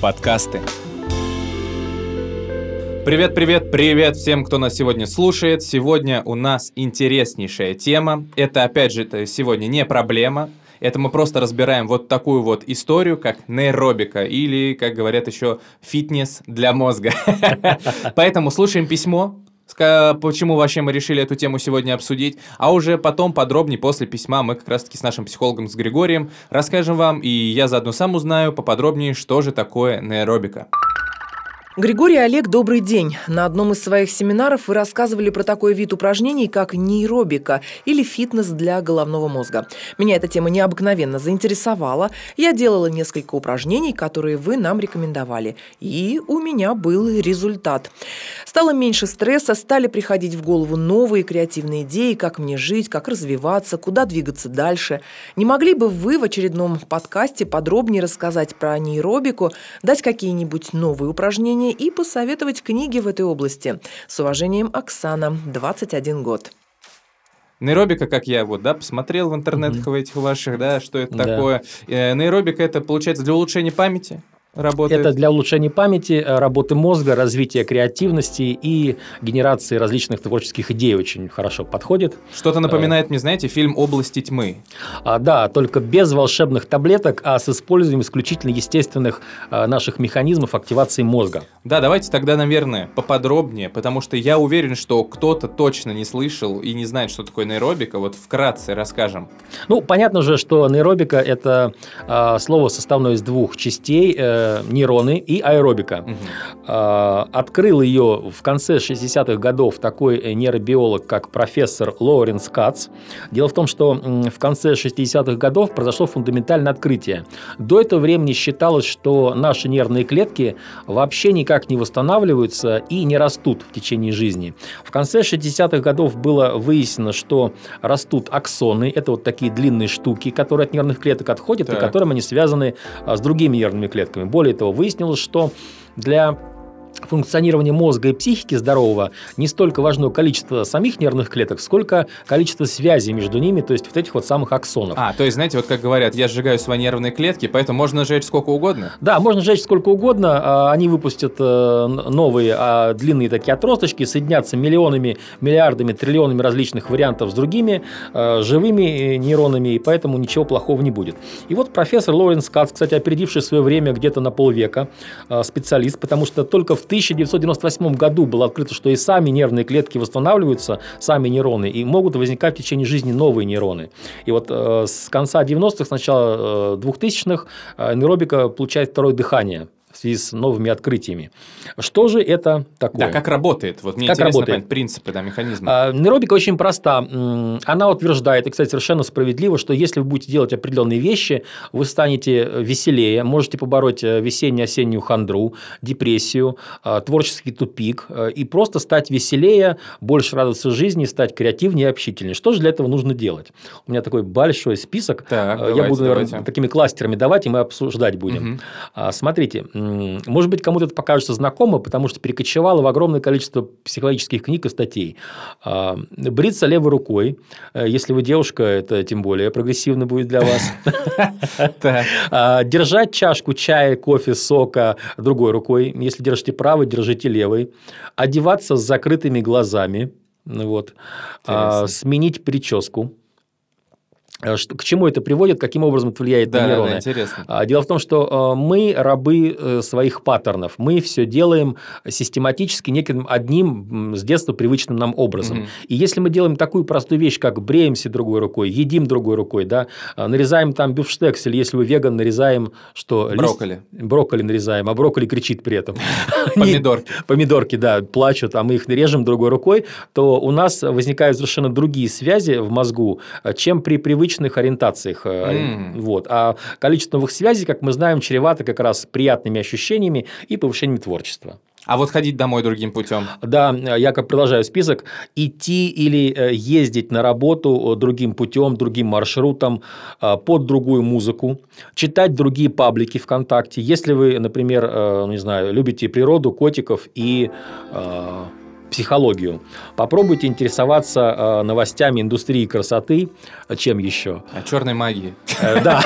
Подкасты. Привет, привет, привет всем, кто нас сегодня слушает. Сегодня у нас интереснейшая тема. Это, опять же, это сегодня не проблема. Это мы просто разбираем вот такую вот историю, как нейробика или, как говорят еще, фитнес для мозга. Поэтому слушаем письмо, почему вообще мы решили эту тему сегодня обсудить, а уже потом подробнее после письма мы как раз-таки с нашим психологом, с Григорием, расскажем вам, и я заодно сам узнаю поподробнее, что же такое нейробика. Григорий Олег, добрый день. На одном из своих семинаров вы рассказывали про такой вид упражнений, как нейробика или фитнес для головного мозга. Меня эта тема необыкновенно заинтересовала. Я делала несколько упражнений, которые вы нам рекомендовали. И у меня был результат. Стало меньше стресса, стали приходить в голову новые креативные идеи, как мне жить, как развиваться, куда двигаться дальше. Не могли бы вы в очередном подкасте подробнее рассказать про нейробику, дать какие-нибудь новые упражнения, исследования и посоветовать книги в этой области. С уважением, Оксана, 21 год. Нейробика, как я вот, да, посмотрел в интернетах mm-hmm. этих ваших, да, что это да. такое. Э, нейробика это получается для улучшения памяти работает? Это для улучшения памяти, э, работы мозга, развития креативности и генерации различных творческих идей очень хорошо подходит. Что-то напоминает мне, знаете, фильм «Области тьмы». А, да, только без волшебных таблеток, а с использованием исключительно естественных а, наших механизмов активации мозга. Да, давайте тогда, наверное, поподробнее, потому что я уверен, что кто-то точно не слышал и не знает, что такое нейробика. Вот вкратце расскажем. Ну, понятно же, что нейробика – это а, слово составное из двух частей – нейроны и аэробика. Угу. Открыл ее в конце 60-х годов такой нейробиолог, как профессор Лоуренс Кац. Дело в том, что в конце 60-х годов произошло фундаментальное открытие. До этого времени считалось, что наши нервные клетки вообще никак не восстанавливаются и не растут в течение жизни. В конце 60-х годов было выяснено, что растут аксоны. Это вот такие длинные штуки, которые от нервных клеток отходят так. и которым они связаны а, с другими нервными клетками. Более того, выяснилось, что для функционирования мозга и психики здорового не столько важно количество самих нервных клеток, сколько количество связей между ними, то есть вот этих вот самых аксонов. А, то есть, знаете, вот как говорят, я сжигаю свои нервные клетки, поэтому можно сжечь сколько угодно? Да, можно сжечь сколько угодно. А, они выпустят э, новые а, длинные такие отросточки, соединятся миллионами, миллиардами, триллионами различных вариантов с другими э, живыми нейронами, и поэтому ничего плохого не будет. И вот профессор Лоренс Кац, кстати, опередивший свое время где-то на полвека, э, специалист, потому что только в 1998 году было открыто, что и сами нервные клетки восстанавливаются, сами нейроны, и могут возникать в течение жизни новые нейроны. И вот э, с конца 90-х, с начала э, 2000-х э, нейробика получает второе дыхание в связи с новыми открытиями. Что же это такое? Да, как работает? Вот мне как интересно работает? понять принципы, да, механизмы. А, нейробика очень проста. Она утверждает, и, кстати, совершенно справедливо, что если вы будете делать определенные вещи, вы станете веселее, можете побороть э, весенне-осеннюю хандру, депрессию, э, творческий тупик э, и просто стать веселее, больше радоваться жизни, стать креативнее и общительнее. Что же для этого нужно делать? У меня такой большой список. Так, Я давайте, буду, наверное, давайте. такими кластерами давать, и мы обсуждать будем. Угу. Смотрите, может быть, кому-то это покажется знакомо, потому что перекочевало в огромное количество психологических книг и статей. А, бриться левой рукой, э, если вы девушка, это тем более прогрессивно будет для вас. А, держать чашку чая, кофе, сока другой рукой. Если держите правой, держите левой. Одеваться с закрытыми глазами. Вот. А, сменить прическу. Э, к чему это приводит, каким образом это влияет да, на нейроны. Да, интересно. А, дело в том, что э, мы рабы э, своих паттернов. Мы все делаем систематически неким одним с детства привычным нам образом. Угу. И если мы делаем такую простую вещь, как бреемся другой рукой, едим другой рукой, да, нарезаем там бифштекс, или если вы веган, нарезаем что? Брокколи. Лист... Брокколи нарезаем, а брокколи кричит при этом. Помидорки. помидорки, да, плачут, а мы их режем другой рукой, то у нас возникают совершенно другие связи в мозгу, чем при привычных ориентациях. М. Вот. А количество новых связей, как мы знаем, чревато как раз приятными ощущениями и повышением творчества. А вот ходить домой другим путем. Да, я как продолжаю список. Идти или э, ездить на работу э, другим путем, другим маршрутом, э, под другую музыку, читать другие паблики ВКонтакте. Если вы, например, э, не знаю, любите природу, котиков и психологию, попробуйте интересоваться э, новостями индустрии красоты. Чем еще? А черной магии. Э, Да.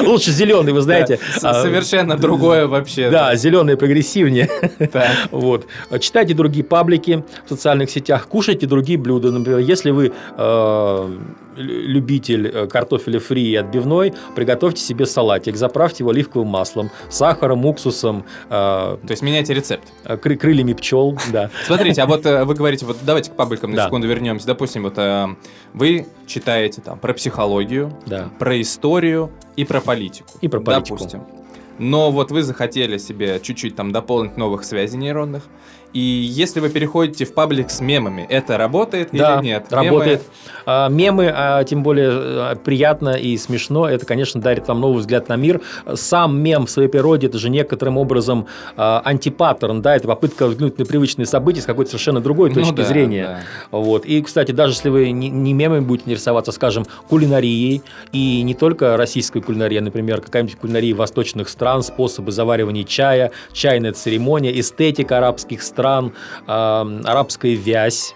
Лучше зеленый, вы знаете. Совершенно другое вообще. Да, зеленый прогрессивнее. Вот. Читайте другие паблики в социальных сетях, кушайте другие блюда. Например, если вы э, лю- любитель э, картофеля фри и отбивной, приготовьте себе салатик, заправьте его оливковым маслом, сахаром, уксусом, э, То есть меняйте рецепт. кры- крыльями пчел. Да. Смотрите, а вот э, вы говорите, вот давайте к пабликам на секунду вернемся. Допустим, вот э, вы читаете там про психологию, про историю и про политику. И про политику. Допустим. Но вот вы захотели себе чуть-чуть там дополнить новых связей нейронных. И если вы переходите в паблик с мемами, это работает Да, или нет? работает. А, Мемы, а, тем более а, приятно и смешно, это, конечно, дарит вам новый взгляд на мир. Сам мем в своей природе, это же некоторым образом а, антипаттерн, да, это попытка взглянуть на привычные события с какой-то совершенно другой Ну точки да, зрения. Вот. И, кстати, даже если вы не, не мемами будете интересоваться, скажем, кулинарией, и не только российской кулинарией, а, например, какая-нибудь кулинария восточных стран, способы заваривания чая, чайная церемония, эстетика арабских стран, а, арабская вязь,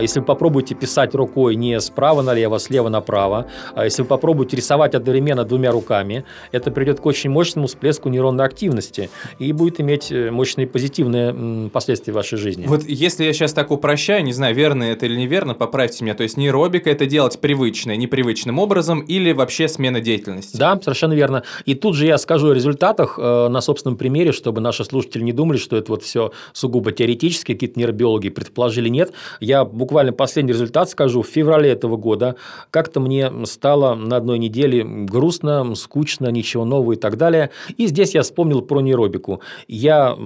Если вы попробуете писать рукой не справа налево, а слева направо, а если вы попробуете рисовать одновременно двумя руками, это приведет к очень мощному всплеску нейронной активности и будет иметь э, мощные позитивные последствия в вашей жизни. Вот если я сейчас так упрощаю, не знаю, верно это или неверно, поправьте меня. То есть нейробика это делать привычное, непривычным образом или вообще смена деятельности? Да, совершенно верно. И тут же я скажу о результатах э, на собственном примере, чтобы наши слушатели не думали, что это вот все сугубо теоретически, какие-то нейробиологи предположили. Нет, я буквально последний результат скажу. В феврале этого года как-то мне стало на одной неделе грустно, скучно, ничего нового и так далее. И здесь я вспомнил про нейробику. Я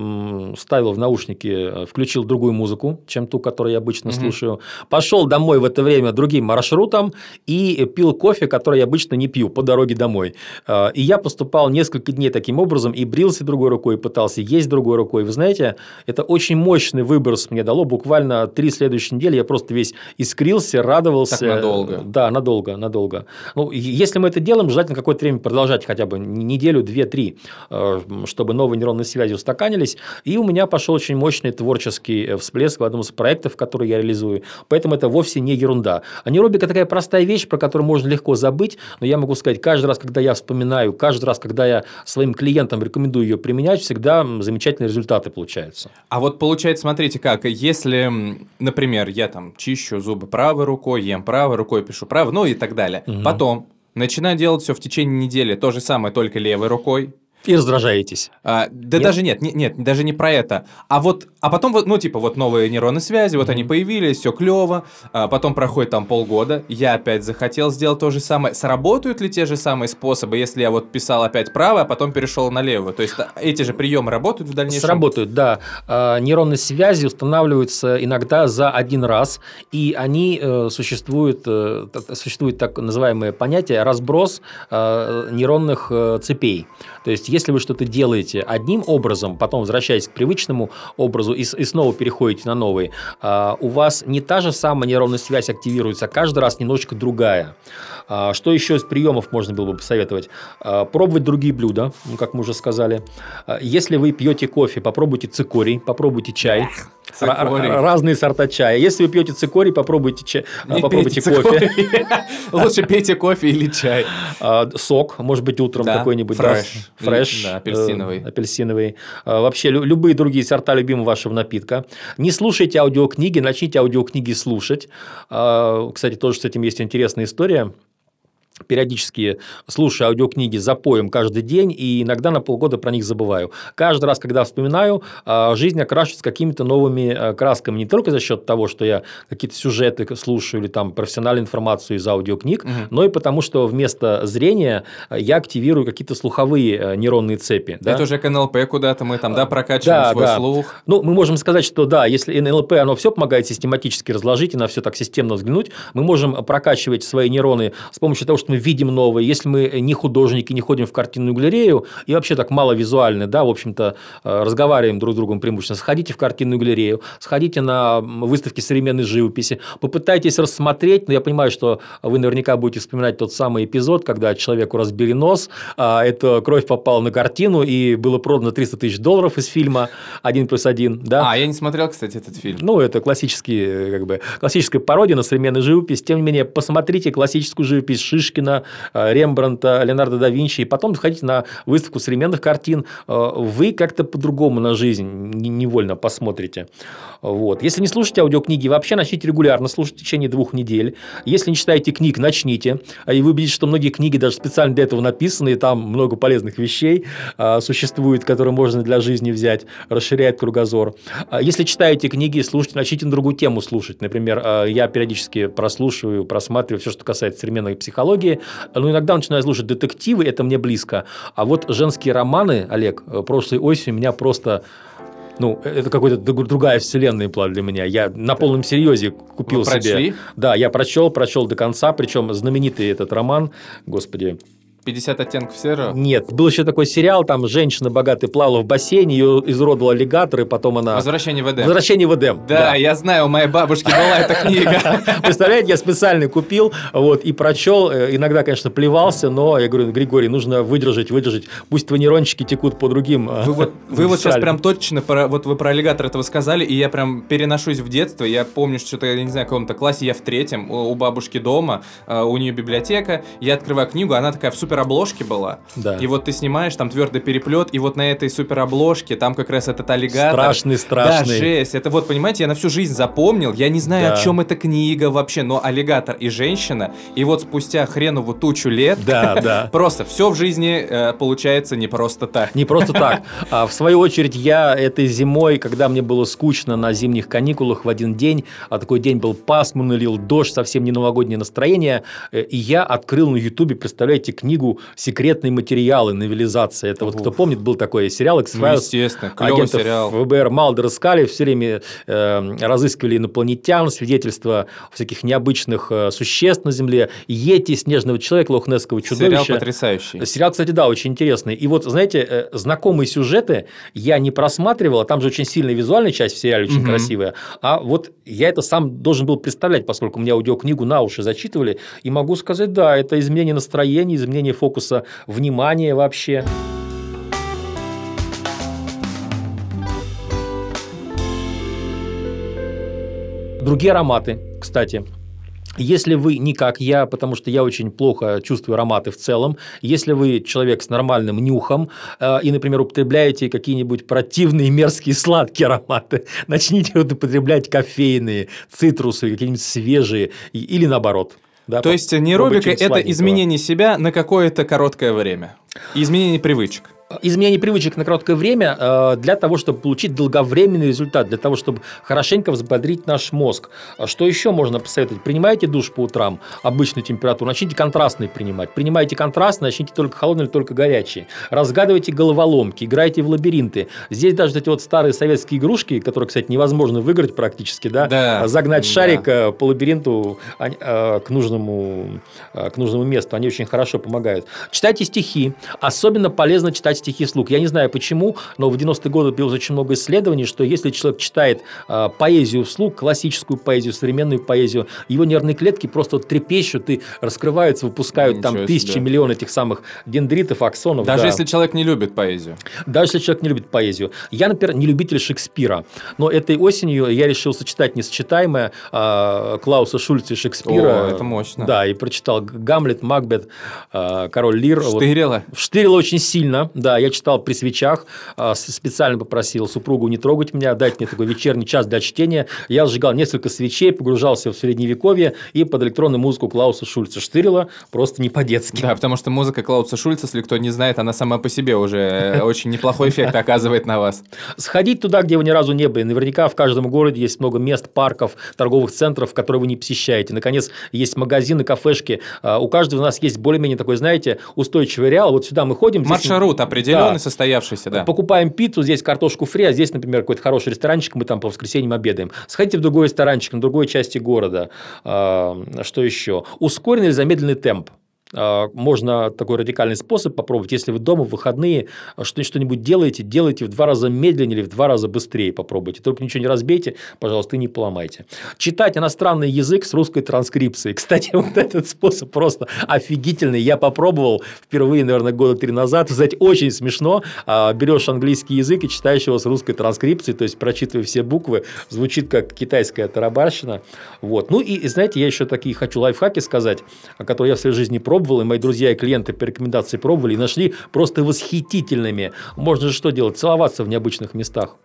ставил в наушники, э, включил другую музыку, чем ту, которую я обычно Мгм. слушаю. Пошел домой в это время другим маршрутом и пил кофе, который я обычно не пью по дороге домой. А, И я поступал несколько дней таким образом и брился другой рукой, и пытался есть другой рукой. Вы знаете, это очень мощный выброс мне дало. Буквально три следующие недели я просто весь искрился, радовался. Так надолго. Да, надолго, надолго. Ну, если мы это делаем, желательно какое-то время продолжать, хотя бы неделю, две, три, э, чтобы новые нейронные связи устаканились. И у меня пошел очень мощный творческий э, всплеск в одном из проектов, которые я реализую. Поэтому это вовсе не ерунда. А нейробика такая простая вещь, про которую можно легко забыть, но я могу сказать, каждый раз, когда я вспоминаю, каждый раз, когда я своим клиентам рекомендую ее применять, всегда замечательные результаты получаются. А вот получается, смотрите как, если, например, я там чищу зубы правой рукой, ем правой рукой, пишу правой, ну и так далее. Мгм. Потом начинаю делать все в течение недели, то же самое, только левой рукой. И раздражаетесь. А, да Нет? даже нет, не- нет, даже не про это. А вот, а потом вот, ну типа вот новые нейронные связи, вот они появились, все клево. А потом проходит там полгода, я опять захотел сделать то же самое. Сработают ли те же самые способы, если я вот писал опять право, а потом перешел на левую? То есть эти же приемы работают в дальнейшем? Сработают, да. А, Нейронные связи устанавливаются иногда за один раз, и они э, существуют, э, существует так называемое понятие разброс э, нейронных э, цепей. То есть, если вы что-то делаете одним образом, потом возвращаетесь к привычному образу и, и снова переходите на новый, а, у вас не та же самая нейронная связь активируется, а каждый раз немножечко другая. А, Что еще из приемов можно было бы посоветовать? А, Пробовать другие блюда, ну, как мы уже сказали. А, Если вы пьете кофе, попробуйте цикорий, попробуйте чай. Цикорий. Разные сорта чая. Если вы пьете цикорий, попробуйте, чай, Не попробуйте кофе. Лучше пейте кофе или чай. Сок, может быть, утром какой-нибудь. фреш. Фреш. Да, апельсиновый. э, Апельсиновый. А, Вообще, лю- любые другие сорта любимого вашего напитка. Не слушайте аудиокниги, начните аудиокниги слушать. А, Кстати, тоже с этим есть интересная история. Периодически слушаю аудиокниги за поем каждый день, и иногда на полгода про них забываю. Каждый раз, когда вспоминаю, а, жизнь окрашивается какими-то новыми а, красками. Не только за счет того, что я какие-то сюжеты слушаю или там профессиональную информацию из аудиокниг, угу. но и потому, что вместо зрения я активирую какие-то слуховые нейронные цепи. Да? Это уже к НЛП куда-то мы там, да, прокачиваем да, свой да. слух. Ну, мы можем сказать, что да, если НЛП, оно все помогает систематически разложить и на все так системно взглянуть, мы можем прокачивать свои нейроны с помощью того, что мы видим новое, если мы не художники, не ходим в картинную галерею и вообще так мало визуальны, да, в общем-то, э, разговариваем друг с другом преимущественно, сходите в картинную галерею, сходите на выставки современной живописи, попытайтесь рассмотреть, но я понимаю, что вы наверняка будете вспоминать тот самый эпизод, когда человеку разбили нос, а эта кровь попала на картину и было продано 300 тысяч долларов из фильма «Один плюс один». Да? А, я не смотрел, кстати, этот фильм. Ну, это классический, э, как бы, классическая пародия на современную живопись. Тем не менее, посмотрите классическую живопись Шишкина, Э, Рембранта, Леонардо да Винчи, и потом сходить на выставку современных картин, э, вы как-то по-другому на жизнь невольно посмотрите. Вот. Если не слушаете аудиокниги, вообще начните регулярно слушать в течение двух недель. Если не читаете книг, начните. И вы увидите, что многие книги даже специально для этого написаны, и там много полезных вещей э, существует, которые можно для жизни взять, расширяет кругозор. А если читаете книги, слушайте, начните на другую тему слушать. Например, я периодически прослушиваю, просматриваю все, что касается современной психологии, ну, иногда начинаю слушать детективы, это мне близко. А вот женские романы, Олег, э, прошлой осенью меня просто ну, это какая-то другая вселенная была для меня. Я на полном серьезе купил Вы себе. Да, я прочел, прочел до конца, причем знаменитый этот роман, господи, 50 оттенков серого? Нет. Был еще такой сериал, там женщина богатая плавала в бассейне, ее изуродовал аллигатор, и потом она... Возвращение в Эдем. Возвращение в Эдем. Да, да, я знаю, у моей бабушки была эта книга. Представляете, я специально купил вот, и прочел. Э, иногда, конечно, плевался, но я говорю, Григорий, нужно выдержать, выдержать. Пусть твои нейрончики текут по другим э, Вы вот, вы вот сейчас прям точно, про, вот вы про аллигатор этого сказали, и я прям переношусь в детство. Я помню, что то я не знаю, в каком-то классе, я в третьем, у бабушки дома, э, у нее библиотека, я открываю книгу, она такая в супер обложке была. Да. И вот ты снимаешь там твердый переплет, и вот на этой супер обложке там как раз этот аллигатор. Страшный, страшный. Да, жесть. Это вот, понимаете, я на всю жизнь запомнил. Я не знаю, да. о чем эта книга вообще, но аллигатор и женщина, и вот спустя хренову тучу лет, да, да. просто все в жизни э, получается не просто так. Не просто так. А в свою очередь я этой зимой, когда мне было скучно на зимних каникулах в один день, а такой день был пасмурный, лил дождь, совсем не новогоднее настроение, э, и я открыл на Ютубе, представляете, книгу «Секрет секретные материалы, новелизация. Это Ух. вот кто помнит, был такой сериал X-Files. Ну, естественно, клевый сериал. ФБР Малдер искали, все время э, разыскивали инопланетян, свидетельства всяких необычных э, существ на Земле, Йети, Снежного человека, Лохнесского чудовища. Сериал потрясающий. Сериал, кстати, да, очень интересный. И вот, знаете, э, знакомые сюжеты я не просматривал, а там же очень сильная визуальная часть в сериале, очень угу. красивая. А вот я это сам должен был представлять, поскольку мне аудиокнигу на уши зачитывали, и могу сказать, да, это изменение настроения, изменение фокуса внимание вообще. Другие ароматы, кстати, если вы не как я, потому что я очень плохо чувствую ароматы в целом, если вы человек с нормальным нюхом э, и, например, употребляете какие-нибудь противные, мерзкие, сладкие ароматы, начните употреблять кофейные, цитрусовые, какие-нибудь свежие или наоборот – да, То есть нейробика – это изменение себя на какое-то короткое время. Изменение привычек изменение привычек на короткое время э, для того, чтобы получить долговременный результат, для того, чтобы хорошенько взбодрить наш мозг. А что еще можно посоветовать? Принимайте душ по утрам, обычную температуру, начните контрастный принимать. Принимайте контрастный, начните только холодный или только горячий. Разгадывайте головоломки, играйте в лабиринты. Здесь даже эти вот старые советские игрушки, которые, кстати, невозможно выиграть практически, да, да загнать да. шарик э, по лабиринту э, к нужному, к нужному месту, они очень хорошо помогают. Читайте стихи. Особенно полезно читать стихи слуг. Я не знаю почему, но в 90-е годы было очень много исследований, что если человек читает э, поэзию вслух, классическую поэзию, современную поэзию, его нервные клетки просто трепещут и раскрываются, выпускают Ничего там тысячи, себе. миллионы этих самых дендритов, аксонов. Даже да. если человек не любит поэзию. Даже если человек не любит поэзию. Я, например, не любитель Шекспира, но этой осенью я решил сочетать несочетаемое э, Клауса Шульца и Шекспира. О, это мощно. Да, и прочитал Гамлет, Макбет, э, Король Лир. Штырило. Вот. Штырило очень сильно, да да, я читал при свечах, а, специально попросил супругу не трогать меня, дать мне такой вечерний час для чтения. Я сжигал несколько свечей, погружался в средневековье и под электронную музыку Клауса Шульца штырила просто не по-детски. Да, потому что музыка Клауса Шульца, если кто не знает, она сама по себе уже э, очень неплохой эффект оказывает на вас. Сходить туда, где вы ни разу не были. Наверняка в каждом городе есть много мест, парков, торговых центров, которые вы не посещаете. Наконец, есть магазины, кафешки. А, у каждого у нас есть более-менее такой, знаете, устойчивый реал. Вот сюда мы ходим. здесь- Маршрут определенный, Да. состоявшийся, да. Покупаем пиццу, здесь картошку фри, а здесь, например, какой-то хороший ресторанчик, мы там по воскресеньям обедаем. Сходите в другой ресторанчик на другой части города. А, Что еще? Ускоренный или замедленный темп. А, Можно такой радикальный способ попробовать. Если вы дома в выходные а, что- что-нибудь делаете, делайте в два раза медленнее или в два раза быстрее попробуйте. Только ничего не разбейте, пожалуйста, и не поломайте. Читать иностранный язык с русской транскрипцией. Кстати, вот этот способ просто офигительный. Я попробовал впервые, наверное, года три назад. Знаете, очень смешно. А, Берешь английский язык и читаешь его с русской транскрипцией, то есть прочитывая все буквы, звучит как китайская тарабарщина. Вот. Ну и, знаете, я еще такие хочу лайфхаки сказать, которые я в своей жизни пробовал, и мои друзья и клиенты по рекомендации пробовали, и нашли просто восхитительными. Можно же что делать? Целоваться в необычных местах.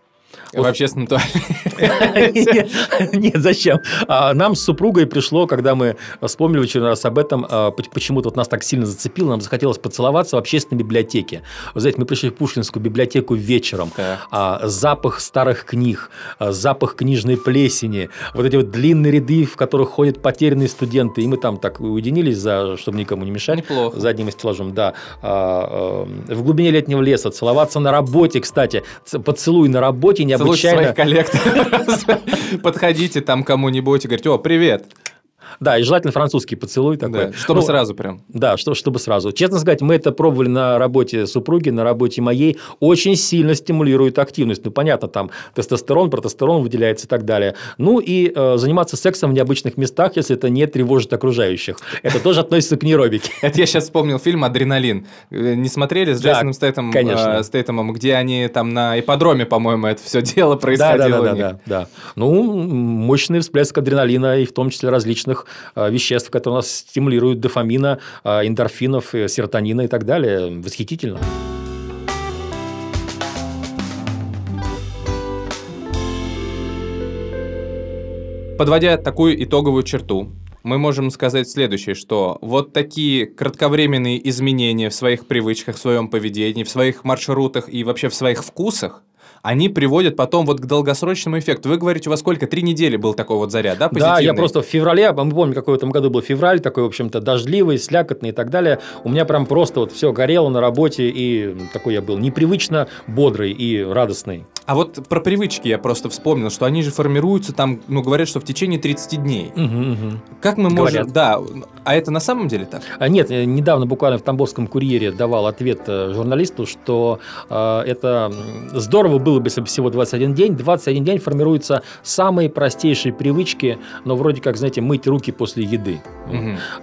В общественном туалете. Нет, зачем? А, Нам с супругой пришло, когда мы вспомнили в очередной раз об этом, а, поч- почему-то вот нас так сильно зацепило, нам захотелось поцеловаться в общественной библиотеке. Вы знаете, мы пришли в Пушкинскую библиотеку вечером, а, запах старых книг, запах книжной плесени, вот эти вот длинные ряды, в которых ходят потерянные студенты, и мы там так уединились, за, чтобы никому не мешать. Неплохо. За одним стеллажом, да. В глубине летнего леса, целоваться на работе, кстати. Поцелуй на работе Целуйте необычайно... своих коллег. Подходите там кому-нибудь и говорите, о, привет. Да, и желательно французский поцелуй такой. Да, чтобы Ну, сразу прям. Да, что, чтобы сразу. Честно сказать, мы это пробовали на работе супруги, на работе моей. Очень сильно стимулирует активность. Ну, понятно, там тестостерон, протестерон выделяется и так далее. Ну, и э, заниматься сексом в необычных местах, если это не тревожит окружающих. Это тоже относится к неробике. Это я сейчас вспомнил фильм «Адреналин». Э, Не смотрели с Джейсоном Стейтом, конечно. э, Стейтемом, где они там на ипподроме, по-моему, это все дело происходило да, да, да, да. Ну, мощный всплеск адреналина и в том числе различных э, веществ, которые нас стимулируют дофамина, э, эндорфинов, э, серотонина и так далее. Восхитительно. Подводя такую итоговую черту, мы можем сказать следующее, что вот такие кратковременные изменения в своих привычках, в своем поведении, в своих маршрутах и вообще в своих вкусах, они приводят потом вот к долгосрочному эффекту. Вы говорите, у вас сколько? Три недели был такой вот заряд, да, Да, я позитивный? просто в феврале, мы помним, какой в этом году был февраль, такой, в общем-то, дождливый, слякотный и так далее. У меня прям просто вот все горело на работе, и такой я был непривычно бодрый и радостный. А вот про привычки я просто вспомнил, что они же формируются там, ну, говорят, что в течение 30 дней. Мгм, мгм. Как мы можем... Говорят. Да, а это на самом деле так? А Нет, недавно буквально в Тамбовском курьере давал ответ э, журналисту, что э, это здорово было бы, если бы всего 21 день. 21 день формируются самые простейшие привычки, но вроде как, знаете, мыть руки после еды.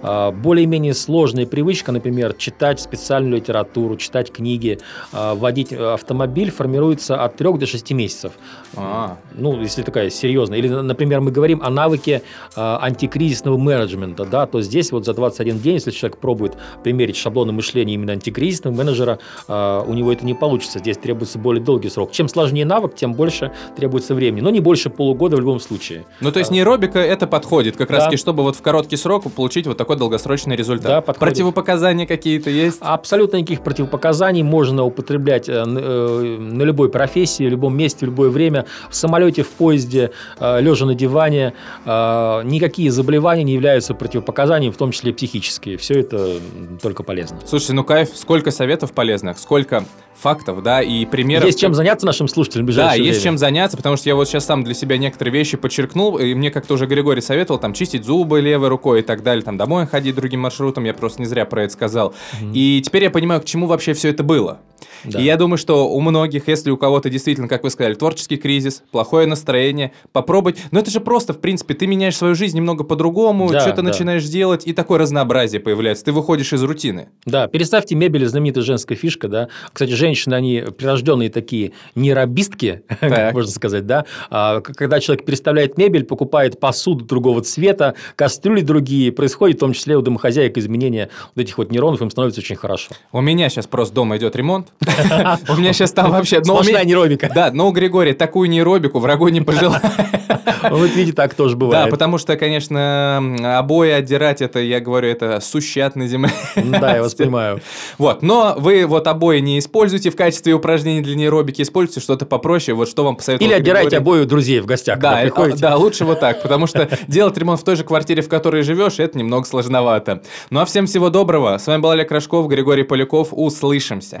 А, Более-менее сложная привычка, например, читать специальную литературу, читать книги, а, водить э, автомобиль, формируется от 3 до 6 месяцев. А. Ну, если такая серьезная. Или, например, мы говорим о навыке а, антикризисного менеджмента, да, то здесь вот за 21 день, если человек пробует примерить шаблоны мышления именно антикризисного менеджера, у него это не получится. Здесь требуется более долгий срок. Чем сложнее навык, тем больше требуется времени. Но не больше полугода в любом случае. Ну, то есть нейробика это подходит, как раз Да. таки, чтобы вот в короткий срок получить вот такой долгосрочный результат. Да, подходит. Противопоказания какие-то есть? Абсолютно никаких противопоказаний можно употреблять э, э, на любой профессии, в любом месте, в любое время, в самолете, в поезде, э, лежа на диване. Э, Никакие заболевания не являются противопоказанием, в том числе психические. Все это только полезно. Слушайте, ну кайф, сколько советов полезных, сколько фактов, да, и примеров. Есть чем заняться нашим слушателям в Да, ближайшее есть время. чем заняться, потому что я вот сейчас сам для себя некоторые вещи подчеркнул, и мне как-то уже Григорий советовал там чистить зубы левой рукой и так далее, там домой ходить другим маршрутом, я просто не зря про это сказал. И теперь я понимаю, к чему вообще все это было. Да. И я думаю, что у многих, если у кого-то действительно, как вы сказали, творческий кризис, плохое настроение, попробовать. Но это же просто, в принципе, ты меняешь свою жизнь немного по-другому, Да, что-то да. начинаешь делать, и такое разнообразие появляется. Ты выходишь из рутины. Да, переставьте мебель, знаменитая женская фишка, да. Кстати, женщины, они прирожденные такие нейробистки, как можно сказать, да, а, когда человек переставляет мебель, покупает посуду другого цвета, кастрюли другие, происходит в том числе у домохозяек изменения вот этих вот нейронов, им становится очень хорошо. У меня сейчас просто дома идет ремонт. У меня сейчас там вообще... Сплошная нейробика. Да, но у Григория такую нейробику врагу не пожелал. Вот видите, так тоже бывает. Да, потому что, конечно, обои отдирать, это, я говорю, это сущат на земле. Да, я вас понимаю. Вот, но вы вот обои не используйте в качестве упражнений для нейробики, используйте что-то попроще, вот что вам посоветую. Или отдирайте обои у друзей в гостях, да, да, лучше вот так, потому что делать ремонт в той же квартире, в которой живешь, это немного сложновато. Ну а всем всего доброго. С вами был Олег Рожков, Григорий Поляков. Услышимся.